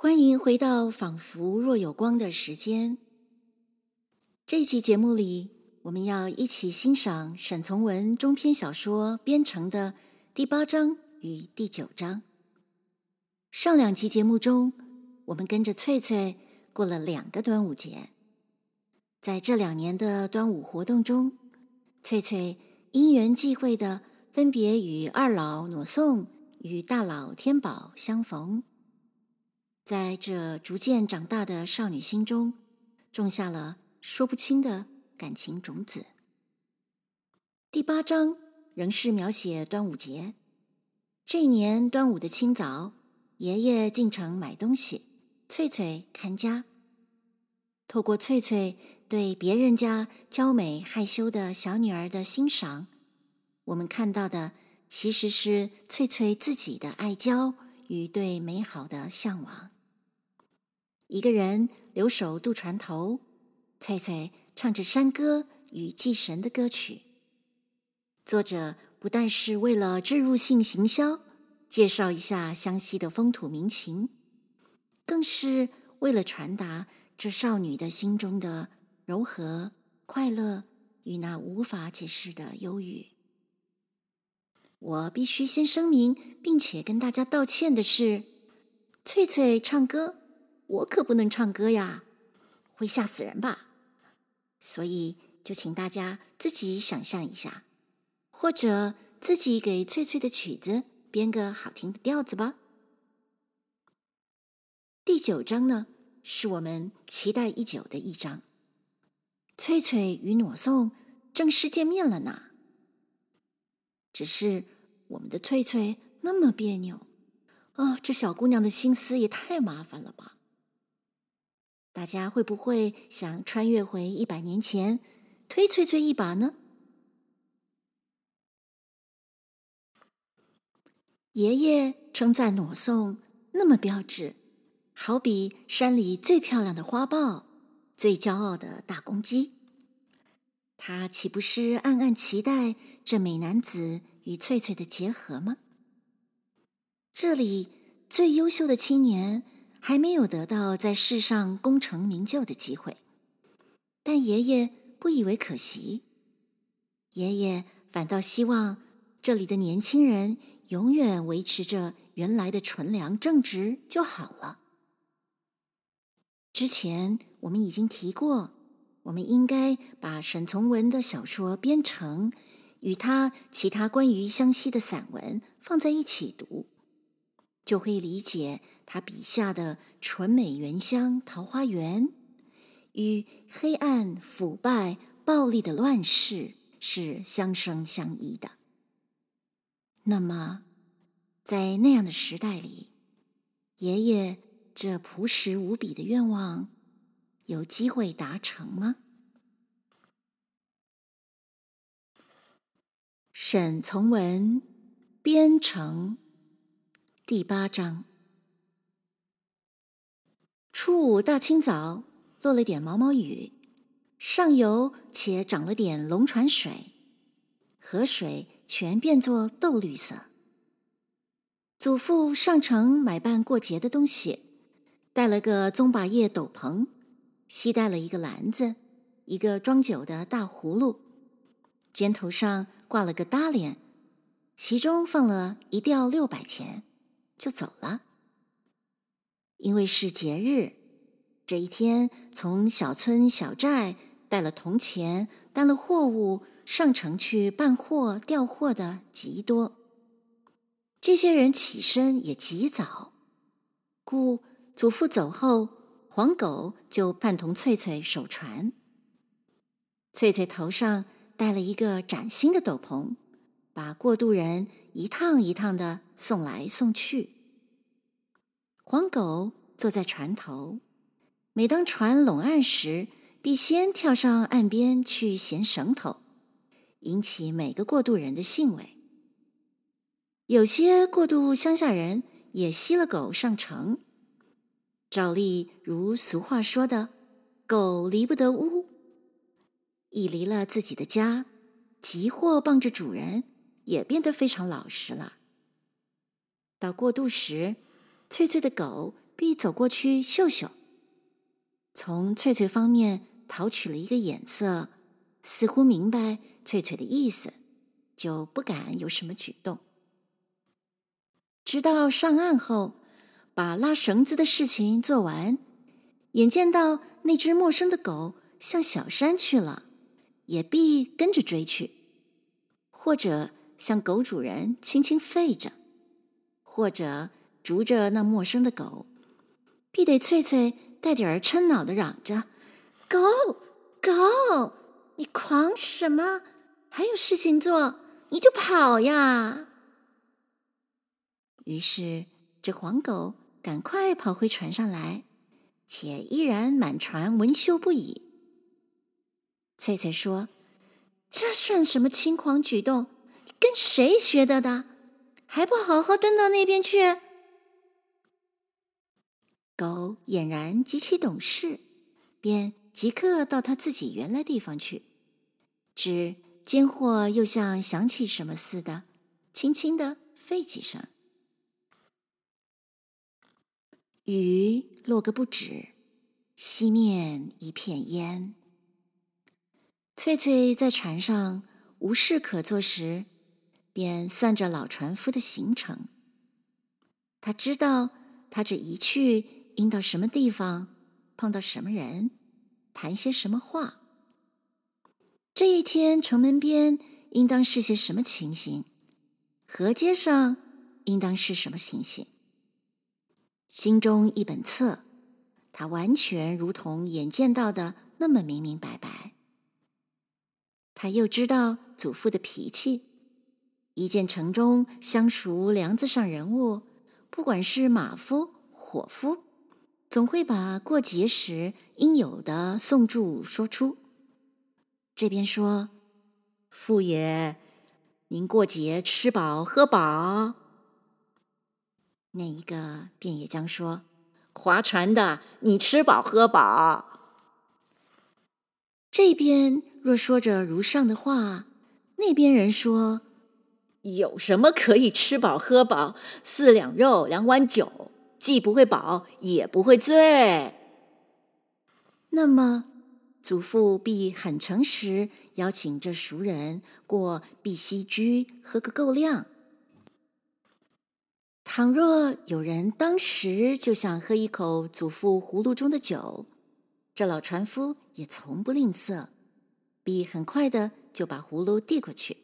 欢迎回到仿佛若有光的时间。这期节目里，我们要一起欣赏沈从文中篇小说《边城》的第八章与第九章。上两期节目中，我们跟着翠翠过了两个端午节。在这两年的端午活动中，翠翠因缘际会的分别与二老儺宋与大老天宝相逢。在这逐渐长大的少女心中，种下了说不清的感情种子。第八章仍是描写端午节。这一年端午的清早，爷爷进城买东西，翠翠看家。透过翠翠对别人家娇美害羞的小女儿的欣赏，我们看到的其实是翠翠自己的爱娇与对美好的向往。一个人留守渡船头，翠翠唱着山歌与祭神的歌曲。作者不但是为了置入性行销，介绍一下湘西的风土民情，更是为了传达这少女的心中的柔和、快乐与那无法解释的忧郁。我必须先声明，并且跟大家道歉的是，翠翠唱歌。我可不能唱歌呀，会吓死人吧？所以就请大家自己想象一下，或者自己给翠翠的曲子编个好听的调子吧。第九章呢，是我们期待已久的一章，翠翠与儺宋正式见面了呢。只是我们的翠翠那么别扭啊，这小姑娘的心思也太麻烦了吧？大家会不会想穿越回一百年前，推翠翠一把呢？爷爷称赞儺宋那么标致，好比山里最漂亮的花豹，最骄傲的大公鸡。他岂不是暗暗期待这美男子与翠翠的结合吗？这里最优秀的青年。还没有得到在世上功成名就的机会，但爷爷不以为可惜。爷爷反倒希望这里的年轻人永远维持着原来的纯良正直就好了。之前我们已经提过，我们应该把沈从文的小说《编成》与他其他关于湘西的散文放在一起读，就会理解。他笔下的纯美原乡桃花源，与黑暗腐败暴力的乱世是相生相依的。那么，在那样的时代里，爷爷这朴实无比的愿望，有机会达成吗？沈从文《边城》第八章。初五大清早，落了点毛毛雨，上游且涨了点龙船水，河水全变作豆绿色。祖父上城买办过节的东西，带了个棕把叶斗篷，携带了一个篮子，一个装酒的大葫芦，肩头上挂了个褡褮，其中放了一吊六百钱，就走了。因为是节日，这一天从小村小寨带了铜钱、担了货物上城去办货、调货的极多。这些人起身也极早，故祖父走后，黄狗就伴同翠翠守船。翠翠头上戴了一个崭新的斗篷，把过渡人一趟一趟的送来送去。黄狗坐在船头，每当船拢岸时，必先跳上岸边去衔绳头，引起每个过渡人的兴味。有些过渡乡下人也吸了狗上城，照例如俗话说的“狗离不得屋”，一离了自己的家，急或傍着主人，也变得非常老实了。到过渡时，翠翠的狗必走过去嗅嗅，从翠翠方面讨取了一个眼色，似乎明白翠翠的意思，就不敢有什么举动。直到上岸后，把拉绳子的事情做完，眼见到那只陌生的狗向小山去了，也必跟着追去，或者向狗主人轻轻吠着，或者逐着那陌生的狗，必得翠翠带点儿嗔恼的嚷着：“狗，狗，你狂什么？还有事情做，你就跑呀！”于是这黄狗赶快跑回船上来，且依然满船闻嗅不已。翠翠说：“这算什么轻狂举动？你跟谁学的的？还不好好蹲到那边去！”狗俨然极其懂事，便即刻到他自己原来地方去。只间或又像想起什么似的，轻轻的吠几声。雨落个不止，西面一片烟。翠翠在船上无事可做时，便算着老船夫的行程。她知道他这一去应到什么地方，碰到什么人，谈些什么话。这一天城门边应当是些什么情形，河街上应当是什么情形。心中一本册，他完全如同眼见到的那么明明白白。他又知道祖父的脾气，一见城中相熟梁子上人物，不管是马夫、伙夫，总会把过节时应有的颂祝说出。这边说：“傅爷，您过节吃饱喝饱。”那一个便也将说：“划船的，你吃饱喝饱。”这边若说着如上的话，那边人说：“有什么可以吃饱喝饱？四两肉，两碗酒，既不会饱，也不会醉。”那么祖父必很诚实，邀请这熟人过碧溪居，喝个够量。倘若有人当时就想喝一口祖父葫芦中的酒，这老船夫也从不吝啬，必很快的就把葫芦递过去。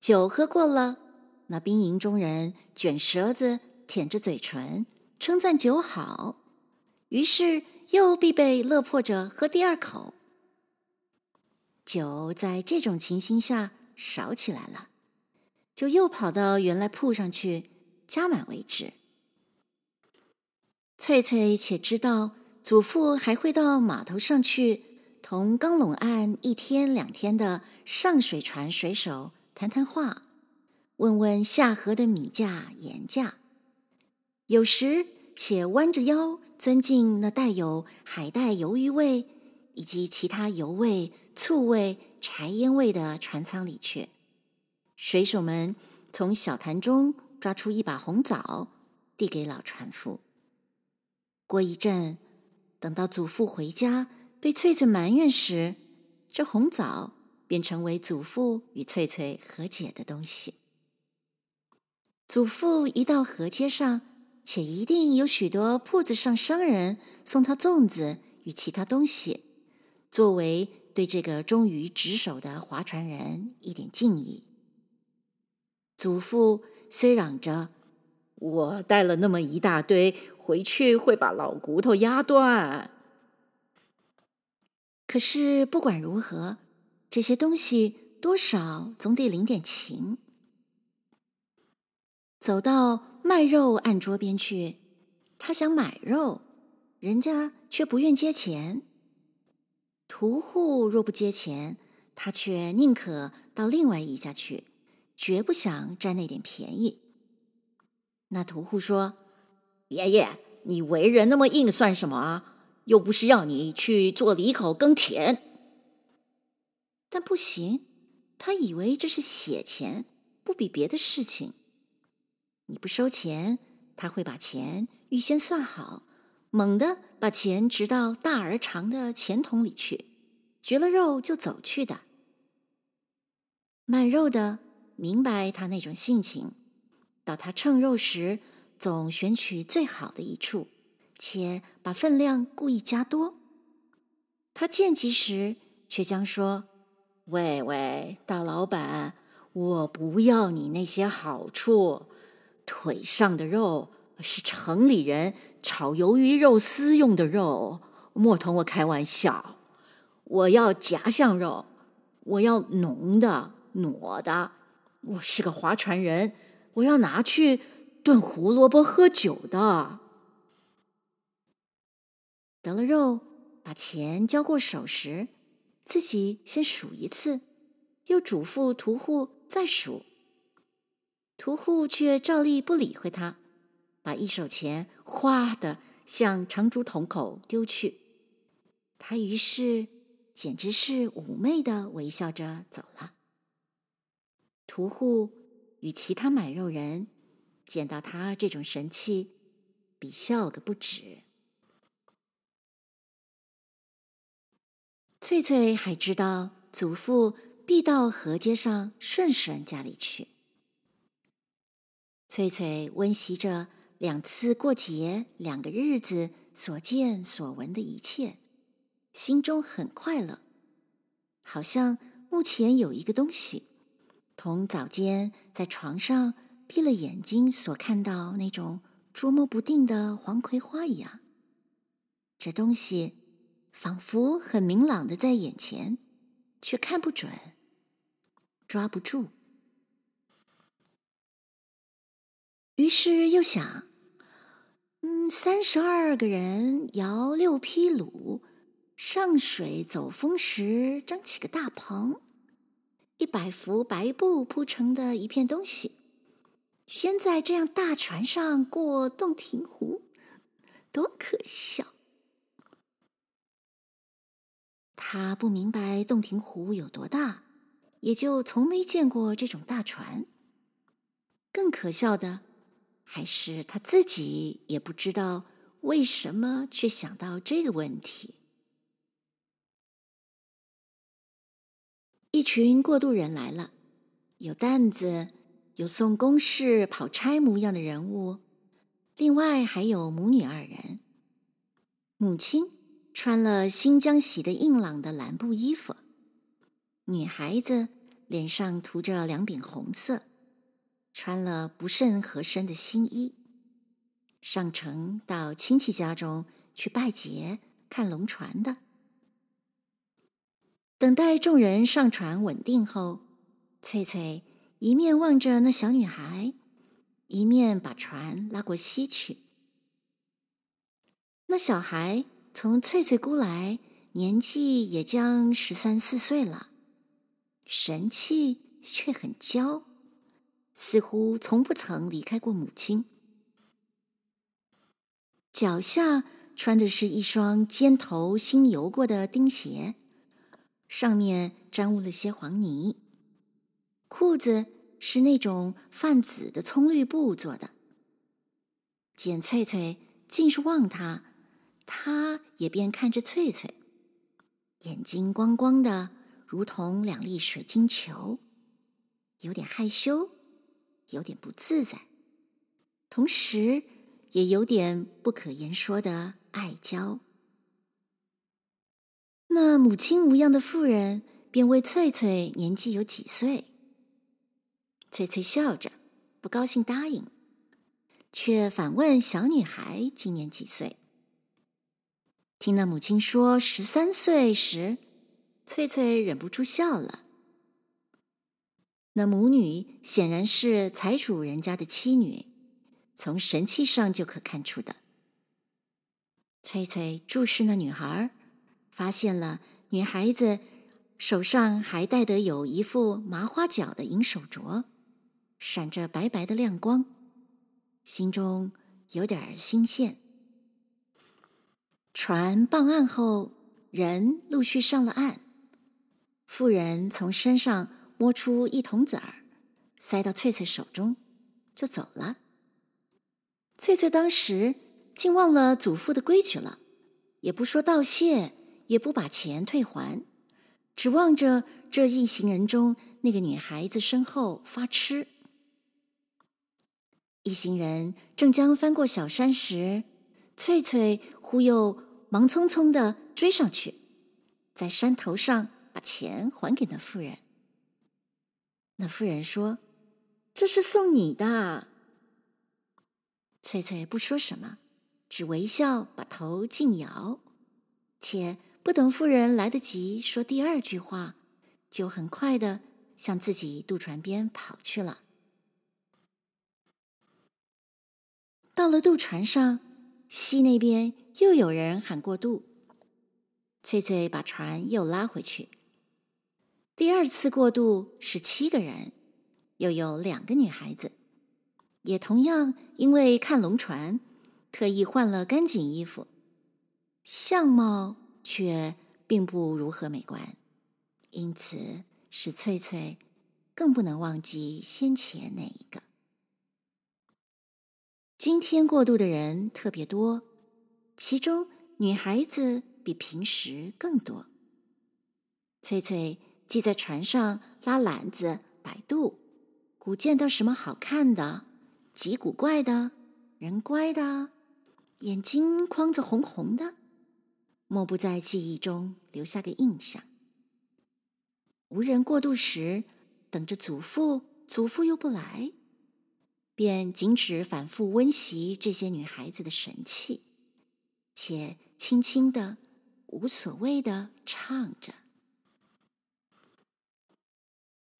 酒喝过了，那兵营中人卷舌子，舔着嘴唇，称赞酒好，于是又必备勒迫着喝第二口。酒在这种情形下少起来了，就又跑到原来铺上去。加满为止。翠翠且知道祖父还会到码头上去，同刚拢岸一天两天的上水船水手谈谈话，问问下河的米价盐价。有时且弯着腰钻进那带有海带鱿鱼味以及其他油味、醋味、柴烟味的船舱里去。水手们从小坛中。抓出一把红枣，递给老船夫。过一阵，等到祖父回家，被翠翠埋怨时，这红枣便成为祖父与翠翠和解的东西。祖父一到河街上，且一定有许多铺子上商人送他粽子与其他东西，作为对这个忠于职守的划船人一点敬意。祖父。虽嚷着“我带了那么一大堆回去，会把老骨头压断”，可是不管如何，这些东西多少总得领点情。走到卖肉按桌边去，他想买肉，人家却不愿接钱。屠户若不接钱，他却宁可到另外一家去。绝不想占那点便宜。那屠户说：“爷爷，你为人那么硬，算什么？又不是要你去做犁口耕田。”但不行，他以为这是血钱，不比别的事情。你不收钱，他会把钱预先算好，猛地把钱直到大而长的钱桶里去，绝了肉就走去的。卖肉的明白他那种性情，到他称肉时，总选取最好的一处，且把分量故意加多。他见及时，却将说：“喂喂，大老板，我不要你那些好处，腿上的肉是城里人炒鱿鱼肉丝用的肉，莫同我开玩笑。我要夹项肉，我要浓的。”糯的，我是个划船人，我要拿去炖胡萝卜喝酒的。得了肉，把钱交过手时，自己先数一次，又嘱咐屠户再数。屠户却照例不理会他，把一手钱哗的向长竹筒口丢去。他于是简直是妩媚的微笑着走了。屠户与其他买肉人见到他这种神气，比笑个不止。翠翠还知道祖父必到河街上顺顺家里去。翠翠温习着两次过节、两个日子所见所闻的一切，心中很快乐，好像目前有一个东西。同早间在床上闭了眼睛所看到那种捉摸不定的黄葵花一样，这东西仿佛很明朗的在眼前，却看不准，抓不住。于是又想，嗯，三十二个人摇六匹橹，上水走风时张起个大棚。一百幅白布铺成的一片东西，先在这样大船上过洞庭湖，多可笑！他不明白洞庭湖有多大，也就从没见过这种大船。更可笑的，还是他自己也不知道为什么却想到这个问题。一群过渡人来了，有担子，有送公事、跑差模样的人物，另外还有母女二人。母亲穿了新疆洗的硬朗的蓝布衣服，女孩子脸上涂着两柄红色，穿了不甚合身的新衣，上城到亲戚家中去拜节、看龙船的。等待众人上船稳定后，翠翠一面望着那小女孩，一面把船拉过溪去。那小孩从翠翠姑来，年纪也将十三四岁了，神气却很娇，似乎从不曾离开过母亲。脚下穿的是一双尖头新油过的钉鞋。上面沾污了些黄泥，裤子是那种泛紫的葱绿布做的。见翠翠尽是望他，他也便看着翠翠，眼睛光光的，如同两粒水晶球，有点害羞，有点不自在，同时也有点不可言说的爱娇。那母亲无恙的妇人便问翠翠年纪有几岁？翠翠笑着，不高兴答应，却反问小女孩今年几岁。听那母亲说十三岁时，翠翠忍不住笑了。那母女显然是财主人家的妻女，从神气上就可看出的。翠翠注视那女孩。发现了女孩子手上还戴的有一副麻花角的银手镯，闪着白白的亮光，心中有点新鲜。船傍岸后，人陆续上了岸，妇人从身上摸出一铜子儿，塞到翠翠手中，就走了。翠翠当时竟忘了祖父的规矩了，也不说道谢，也不把钱退还，只望着这一行人中那个女孩子身后发痴。一行人正将翻过小山时，翠翠忽又忙匆匆地追上去，在山头上把钱还给那妇人。那妇人说：“这是送你的。”翠翠不说什么，只微笑把头尽摇，且不等妇人来得及说第二句话，就很快的向自己渡船边跑去了。到了渡船上，溪那边又有人喊过渡。翠翠把船又拉回去。第二次过渡是七个人，又有两个女孩子，也同样因为看龙船，特意换了干净衣服，相貌却并不如何美观，因此使翠翠更不能忘记先前那一个。今天过渡的人特别多，其中女孩子比平时更多。翠翠既在船上拉篮子摆渡，古见到什么好看的、极古怪的、人乖的、眼睛框子红红的，莫不在记忆中留下个印象。无人过渡时，等着祖父，祖父又不来。便仅只反复温习这些女孩子的神气，且轻轻的、无所谓的唱着：“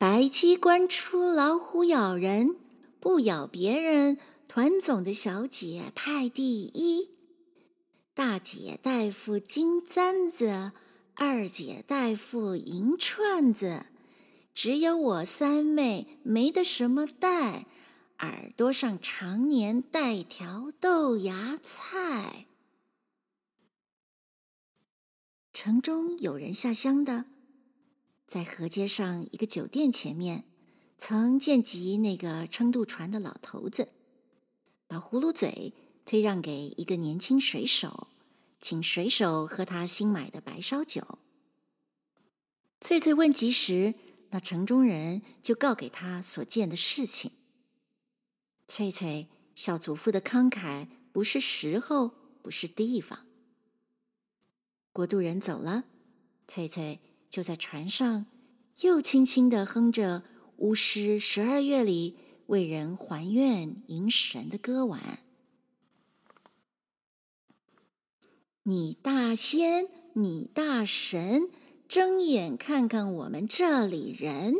白鸡关出老虎咬人，不咬别人，团总的小姐派第一。大姐带副金簪子，二姐带副银串子，只有我三妹没得什么带。”耳朵上常年带条豆芽菜。城中有人下乡的，在河街上一个酒店前面，曾见及那个撑渡船的老头子，把葫芦嘴推让给一个年轻水手，请水手喝他新买的白烧酒。翠翠问及时，那城中人就告给他所见的事情。翠翠笑祖父的慷慨不是时候，不是地方。过渡人走了，翠翠就在船上又轻轻地哼着巫师十二月里为人还愿迎神的歌完。你大仙，你大神，睁眼看看我们这里人，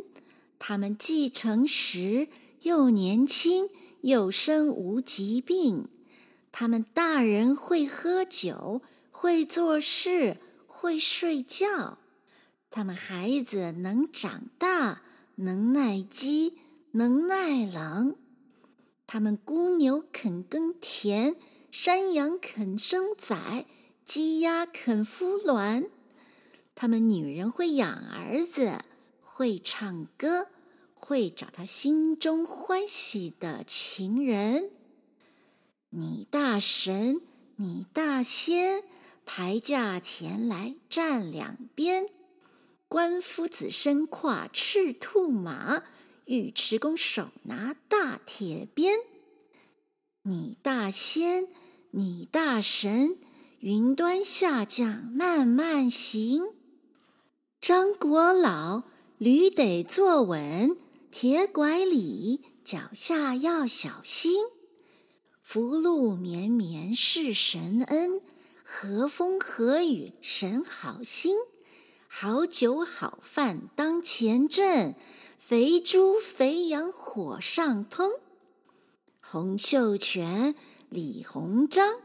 他们既诚实又年轻。又身无疾病，他们大人会喝酒，会做事，会睡觉。他们孩子能长大，能耐饥，能耐冷。他们公牛肯耕田，山羊肯生崽，鸡鸭肯孵卵。他们女人会养儿子，会唱歌。会找他心中欢喜的情人。你大神，你大仙，排驾前来站两边。官夫子身跨赤兔马，尉迟恭手拿大铁鞭。你大仙，你大神，云端下降慢慢行。张果老，驴得坐稳。铁拐李，脚下要小心。福禄绵绵是神恩，和风和雨神好心。好酒好饭当前阵，肥猪肥羊火上烹。洪秀全、李鸿章，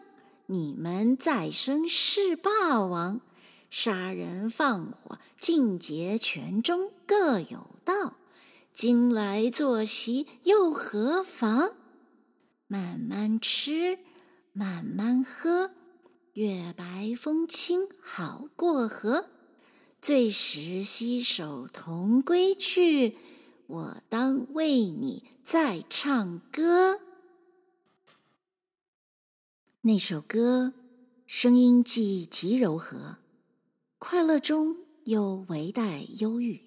你们再生是霸王，杀人放火尽节全中各有道。今来坐席又何妨？慢慢吃，慢慢喝，月白风清好过河。醉时携手同归去，我当为你再唱歌。那首歌声音既极柔和，快乐中又微带忧郁。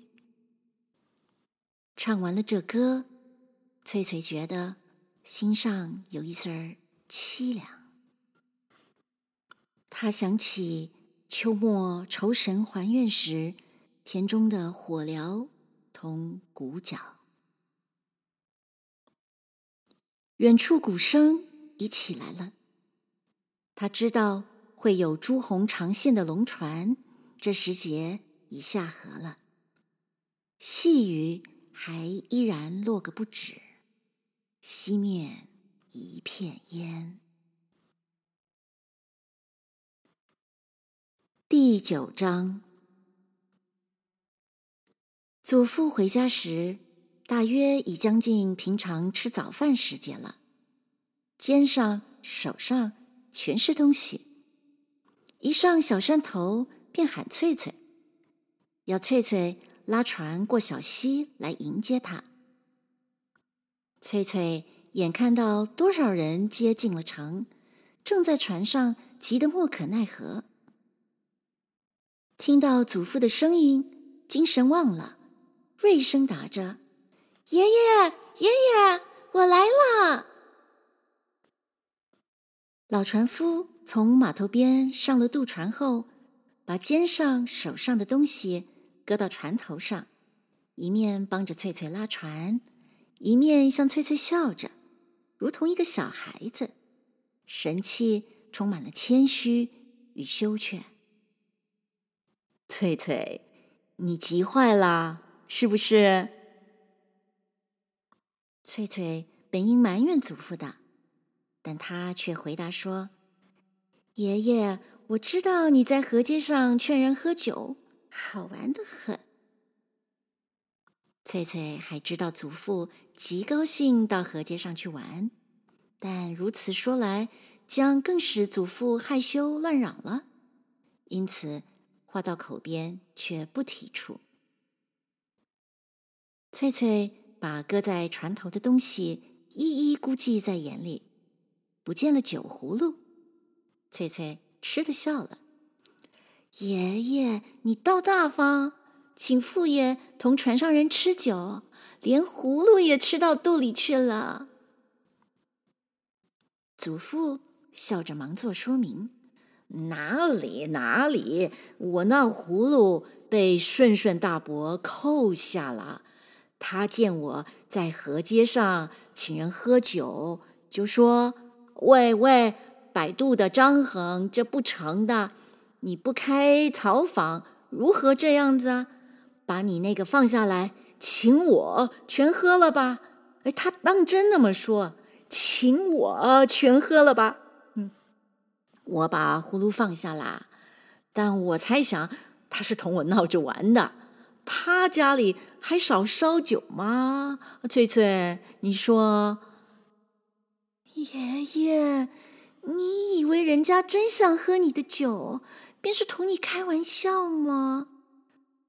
唱完了这歌，翠翠觉得心上有一丝凄凉。她想起秋末酬神还愿时，田中的火燎同鼓角。远处鼓声已起来了，他知道会有朱红长线的龙船，这时节已下河了。细雨还依然落个不止，西面一片烟。第九章，祖父回家时，大约已将近平常吃早饭时间了。肩上、手上全是东西，一上小山头便喊翠翠，要翠翠拉船过小溪来迎接他。翠翠眼看到多少人接进了城，正在船上急得莫可奈何。听到祖父的声音，精神旺了，锐声答着：“爷爷，爷爷，我来了。”老船夫从码头边上了渡船后，把肩上、手上的东西搁到船头上，一面帮着翠翠拉船，一面向翠翠笑着，如同一个小孩子，神气充满了谦虚与羞怯。翠翠，你急坏了是不是？翠翠本应埋怨祖父的，但她却回答说：“爷爷，我知道你在河街上劝人喝酒，好玩得很。”翠翠还知道祖父极高兴到河街上去玩，但如此说来，将更使祖父害羞乱嚷了，因此。话到口边，却不提出。翠翠把搁在船头的东西一一估计在眼里，不见了酒葫芦。翠翠吃的笑了：“爷爷，你倒大方，请父爷同船上人吃酒，连葫芦也吃到肚里去了。”祖父笑着忙作说明。哪里哪里，我那葫芦被顺顺大伯扣下了。他见我在河街上请人喝酒，就说：“喂喂，摆渡的张横，这不成的。你不开草房，如何这样子啊？把你那个放下来，请我全喝了吧。”哎，他当真那么说，请我全喝了吧。我把葫芦放下啦，但我猜想他是同我闹着玩的。他家里还少烧酒吗？翠翠，你说，爷爷，你以为人家真想喝你的酒，便是同你开玩笑吗？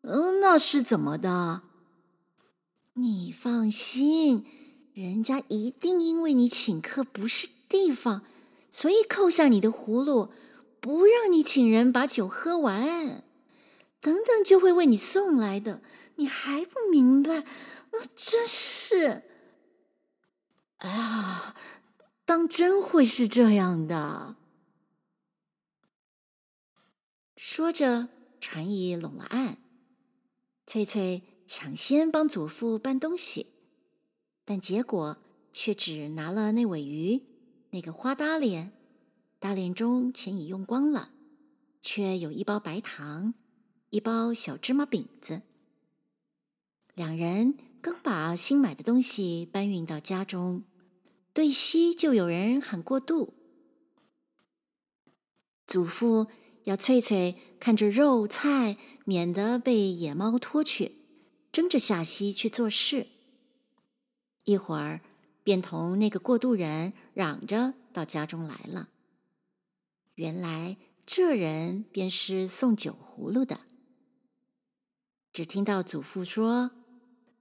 嗯，那是怎么的？你放心，人家一定因为你请客不是地方。所以扣下你的葫芦，不让你请人把酒喝完，等等就会为你送来的。你还不明白？啊，真是！哎呀，当真会是这样的。说着，船已拢了岸，翠翠抢先帮祖父搬东西，但结果却只拿了那尾鱼。那个花大脸，大脸中钱已用光了，却有一包白糖，一包小芝麻饼子。两人刚把新买的东西搬运到家中，对西就有人喊过渡。祖父要翠翠看着肉菜，免得被野猫拖去，争着下溪去做事。一会儿。便同那个过渡人嚷着到家中来了。原来这人便是送酒葫芦的。只听到祖父说：“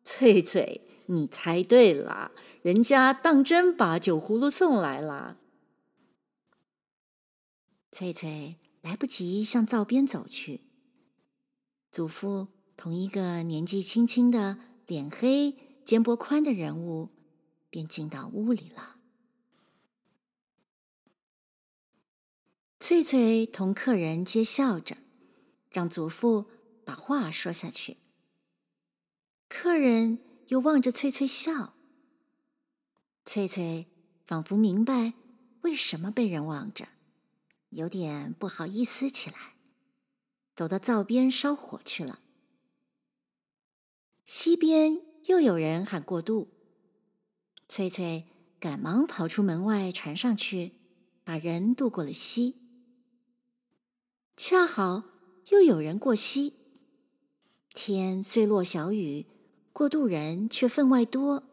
翠翠，你猜对了，人家当真把酒葫芦送来了。”翠翠来不及向灶边走去，祖父同一个年纪轻轻的、脸黑、肩膊宽的人物便进到屋里了。翠翠同客人皆笑着，让祖父把话说下去。客人又望着翠翠笑，翠翠仿佛明白为什么被人望着，有点不好意思起来，走到灶边烧火去了。西边又有人喊过渡，翠翠赶忙跑出门外船上去，把人渡过了溪。恰好又有人过溪，天虽落小雨。过渡人却分外多，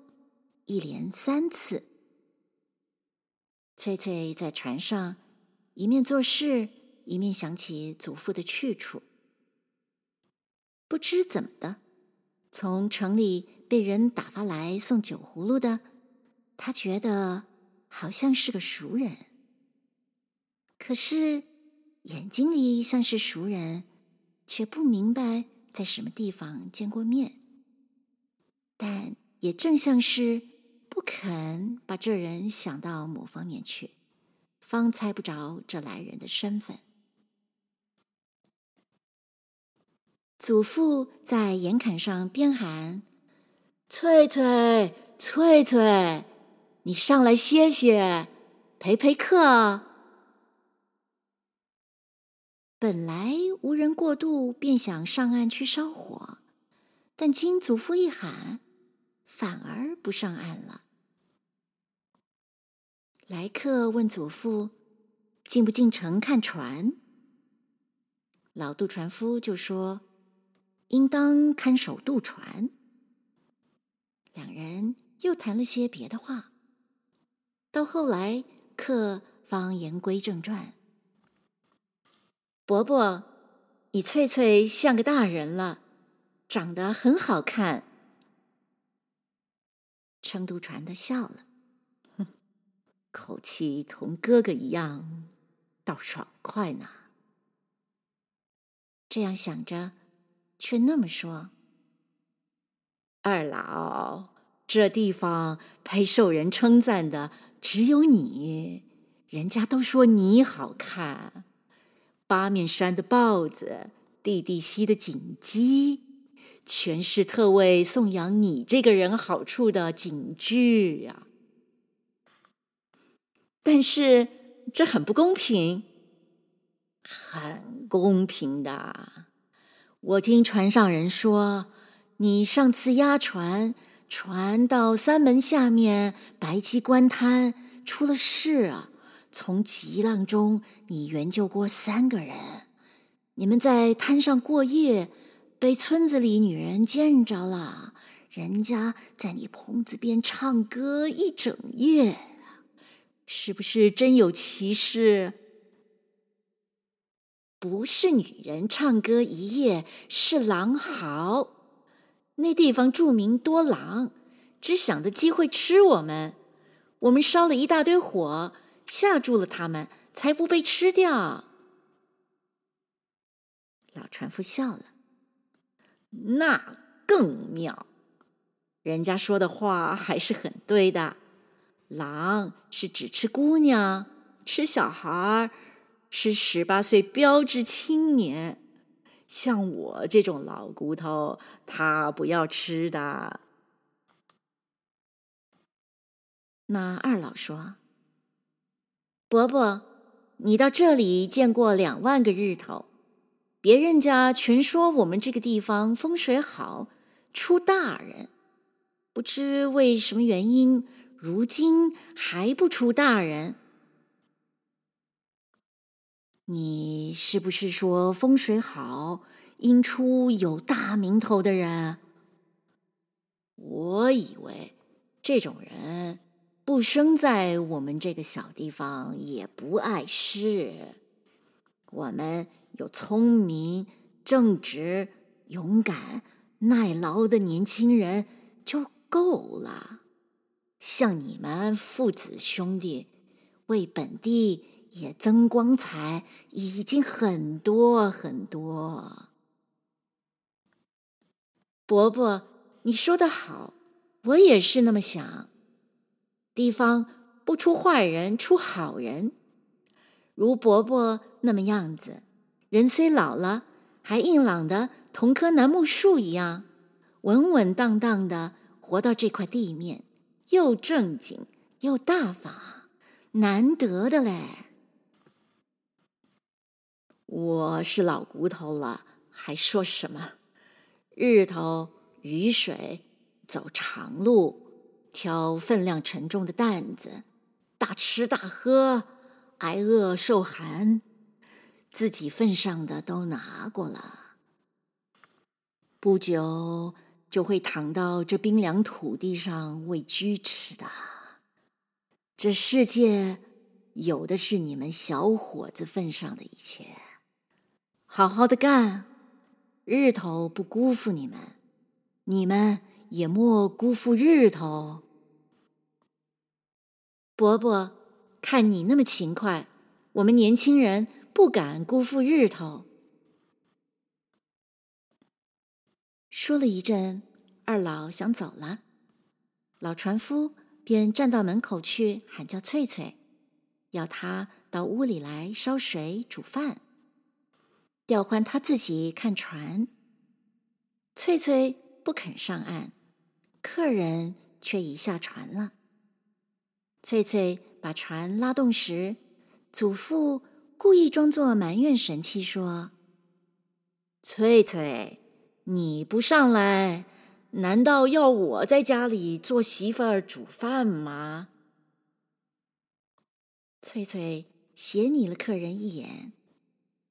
一连三次。翠翠在船上一面做事，一面想起祖父的去处。不知怎么的，从城里被人打发来送酒葫芦的，他觉得好像是个熟人。可是眼睛里像是熟人，却不明白在什么地方见过面。但也正像是不肯把这人想到某方面去，方猜不着这来人的身份。祖父在盐坎上边喊：“翠翠，翠翠，你上来歇歇，陪陪客。”本来无人过渡，便想上岸去烧火，但经祖父一喊。反而不上岸了。来客问祖父：“进不进城看船？”老渡船夫就说：“应当看守渡船。”两人又谈了些别的话。到后来，客方言归正传：“伯伯，你翠翠像个大人了，长得很好看。”撑渡船的笑了，口气同哥哥一样，倒爽快呢。这样想着，却那么说：“二老，这地方配受人称赞的只有你，人家都说你好看。八面山的豹子，地地溪的锦鸡。”全是特为颂扬你这个人好处的警句呀！但是这很不公平，很公平的。我听船上人说，你上次押船，船到三门下面白鸡关滩出了事啊！从急浪中，你援救过三个人，你们在滩上过夜。被村子里女人见着了，人家在你棚子边唱歌一整夜，是不是真有其事？不是女人唱歌一夜，是狼嚎。那地方著名多狼，只想着机会吃我们。我们烧了一大堆火，吓住了他们，才不被吃掉。老船夫笑了。那更妙，人家说的话还是很对的。狼是只吃姑娘，吃小孩，吃十八岁标致青年。像我这种老骨头，他不要吃的。那二老说：“伯伯，你到这里见过两万个日头。”别人家全说我们这个地方风水好，出大人，不知为什么原因，如今还不出大人。你是不是说风水好，应出有大名头的人？我以为这种人不生在我们这个小地方，也不碍事。我们。有聪明、正直、勇敢、耐劳的年轻人就够了。像你们父子兄弟，为本地也增光彩，已经很多很多。伯伯，你说得好，我也是那么想。地方不出坏人，出好人。如伯伯那么样子，人虽老了，还硬朗的同棵楠木树一样，稳稳当当的活到这块地面，又正经又大方，难得的嘞。我是老骨头了，还说什么？日头、雨水，走长路，挑分量沉重的担子，大吃大喝，挨饿受寒，自己份上的都拿过了，不久就会躺到这冰凉土地上喂蛆吃的。这世界有的是你们小伙子份上的一切。好好的干，日头不辜负你们，你们也莫辜负日头。伯伯，看你那么勤快，我们年轻人不敢辜负日头。说了一阵，二老想走了，老船夫便站到门口去喊叫翠翠，要她到屋里来烧水煮饭。调换他自己看船，翠翠不肯上岸，客人却已下船了。翠翠把船拉动时，祖父故意装作埋怨神气说：“翠翠，你不上来，难道要我在家里做媳妇儿煮饭吗？”翠翠斜睨了客人一眼。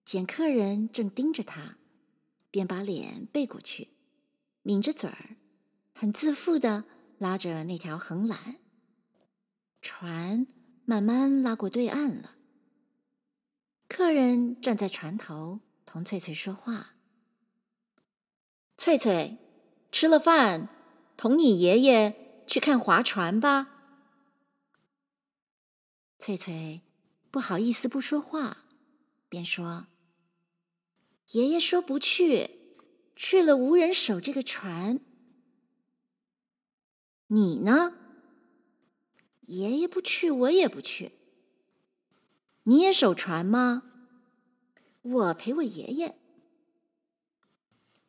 见客人正盯着他，便把脸背过去，抿着嘴儿，很自负的拉着那条横缆。船慢慢拉过对岸了。客人站在船头，同翠翠说话：“翠翠，吃了饭，同你爷爷去看划船吧。”翠翠不好意思不说话，便说。爷爷说不去，去了无人守这个船。你呢？爷爷不去，我也不去。你也守船吗？我陪我爷爷。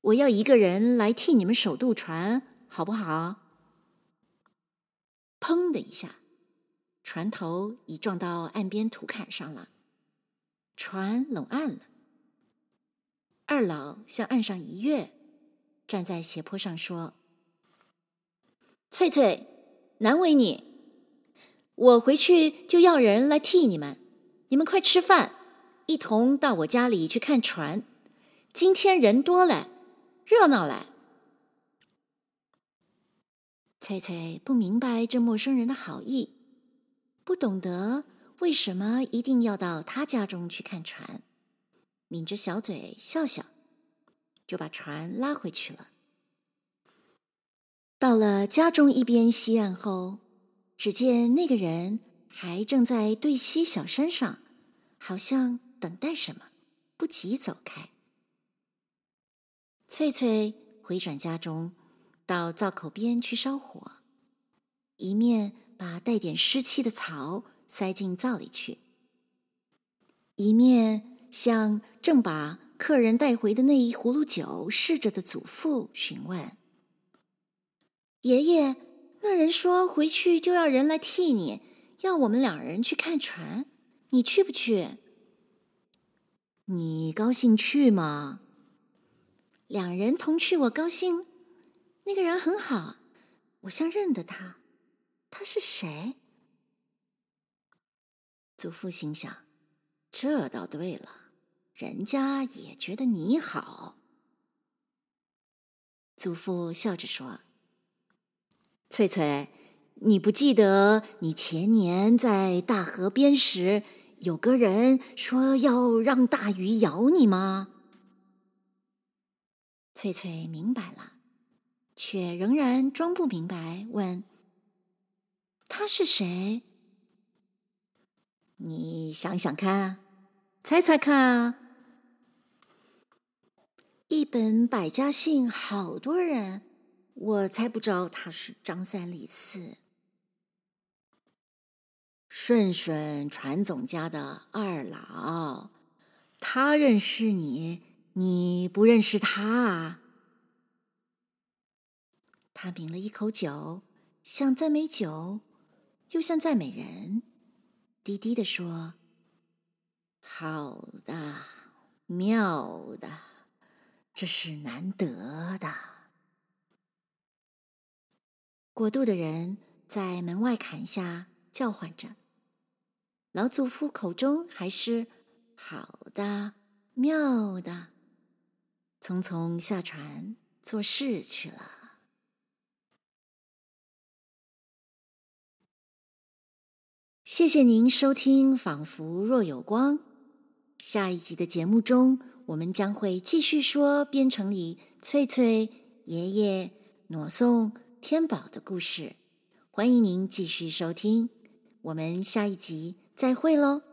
我要一个人来替你们守渡船，好不好？砰的一下，船头已撞到岸边土坎上了，船拢岸了。二老向岸上一跃，站在斜坡上说：“翠翠，难为你，我回去就要人来替你们。你们快吃饭，一同到我家里去看船。今天人多了，热闹了。”翠翠不明白这陌生人的好意，不懂得为什么一定要到他家中去看船。抿着小嘴笑笑，就把船拉回去了。到了家中一边西岸后，只见那个人还正在对西小山上，好像等待什么，不急走开。翠翠回转家中，到灶口边去烧火，一面把带点湿气的草塞进灶里去，一面。向正把客人带回的那一葫芦酒试着的祖父询问：“爷爷，那人说回去就要人来替你，要我们两人去看船，你去不去？你高兴去吗？两人同去，我高兴。那个人很好，我像认得他，他是谁？”祖父心想。这倒对了，人家也觉得你好。祖父笑着说：“翠翠，你不记得你前年在大河边时，有个人说要让大鱼咬你吗？”翠翠明白了，却仍然装不明白，问：“他是谁？”你想想看，猜猜看，一本百家姓，好多人，我猜不着他是张三李四。顺顺传总家的二老，他认识你，你不认识他啊？他抿了一口酒，像赞美酒，又像赞美人，低低地说：“好的，妙的，这是难得的。”过渡的人在门外砍下叫唤着。老祖父口中还是好的、妙的，匆匆下船做事去了。谢谢您收听《仿佛若有光》。下一集的节目中，我们将会继续说边城里翠翠、爷爷、挪送、天宝的故事。欢迎您继续收听，我们下一集。再会喽。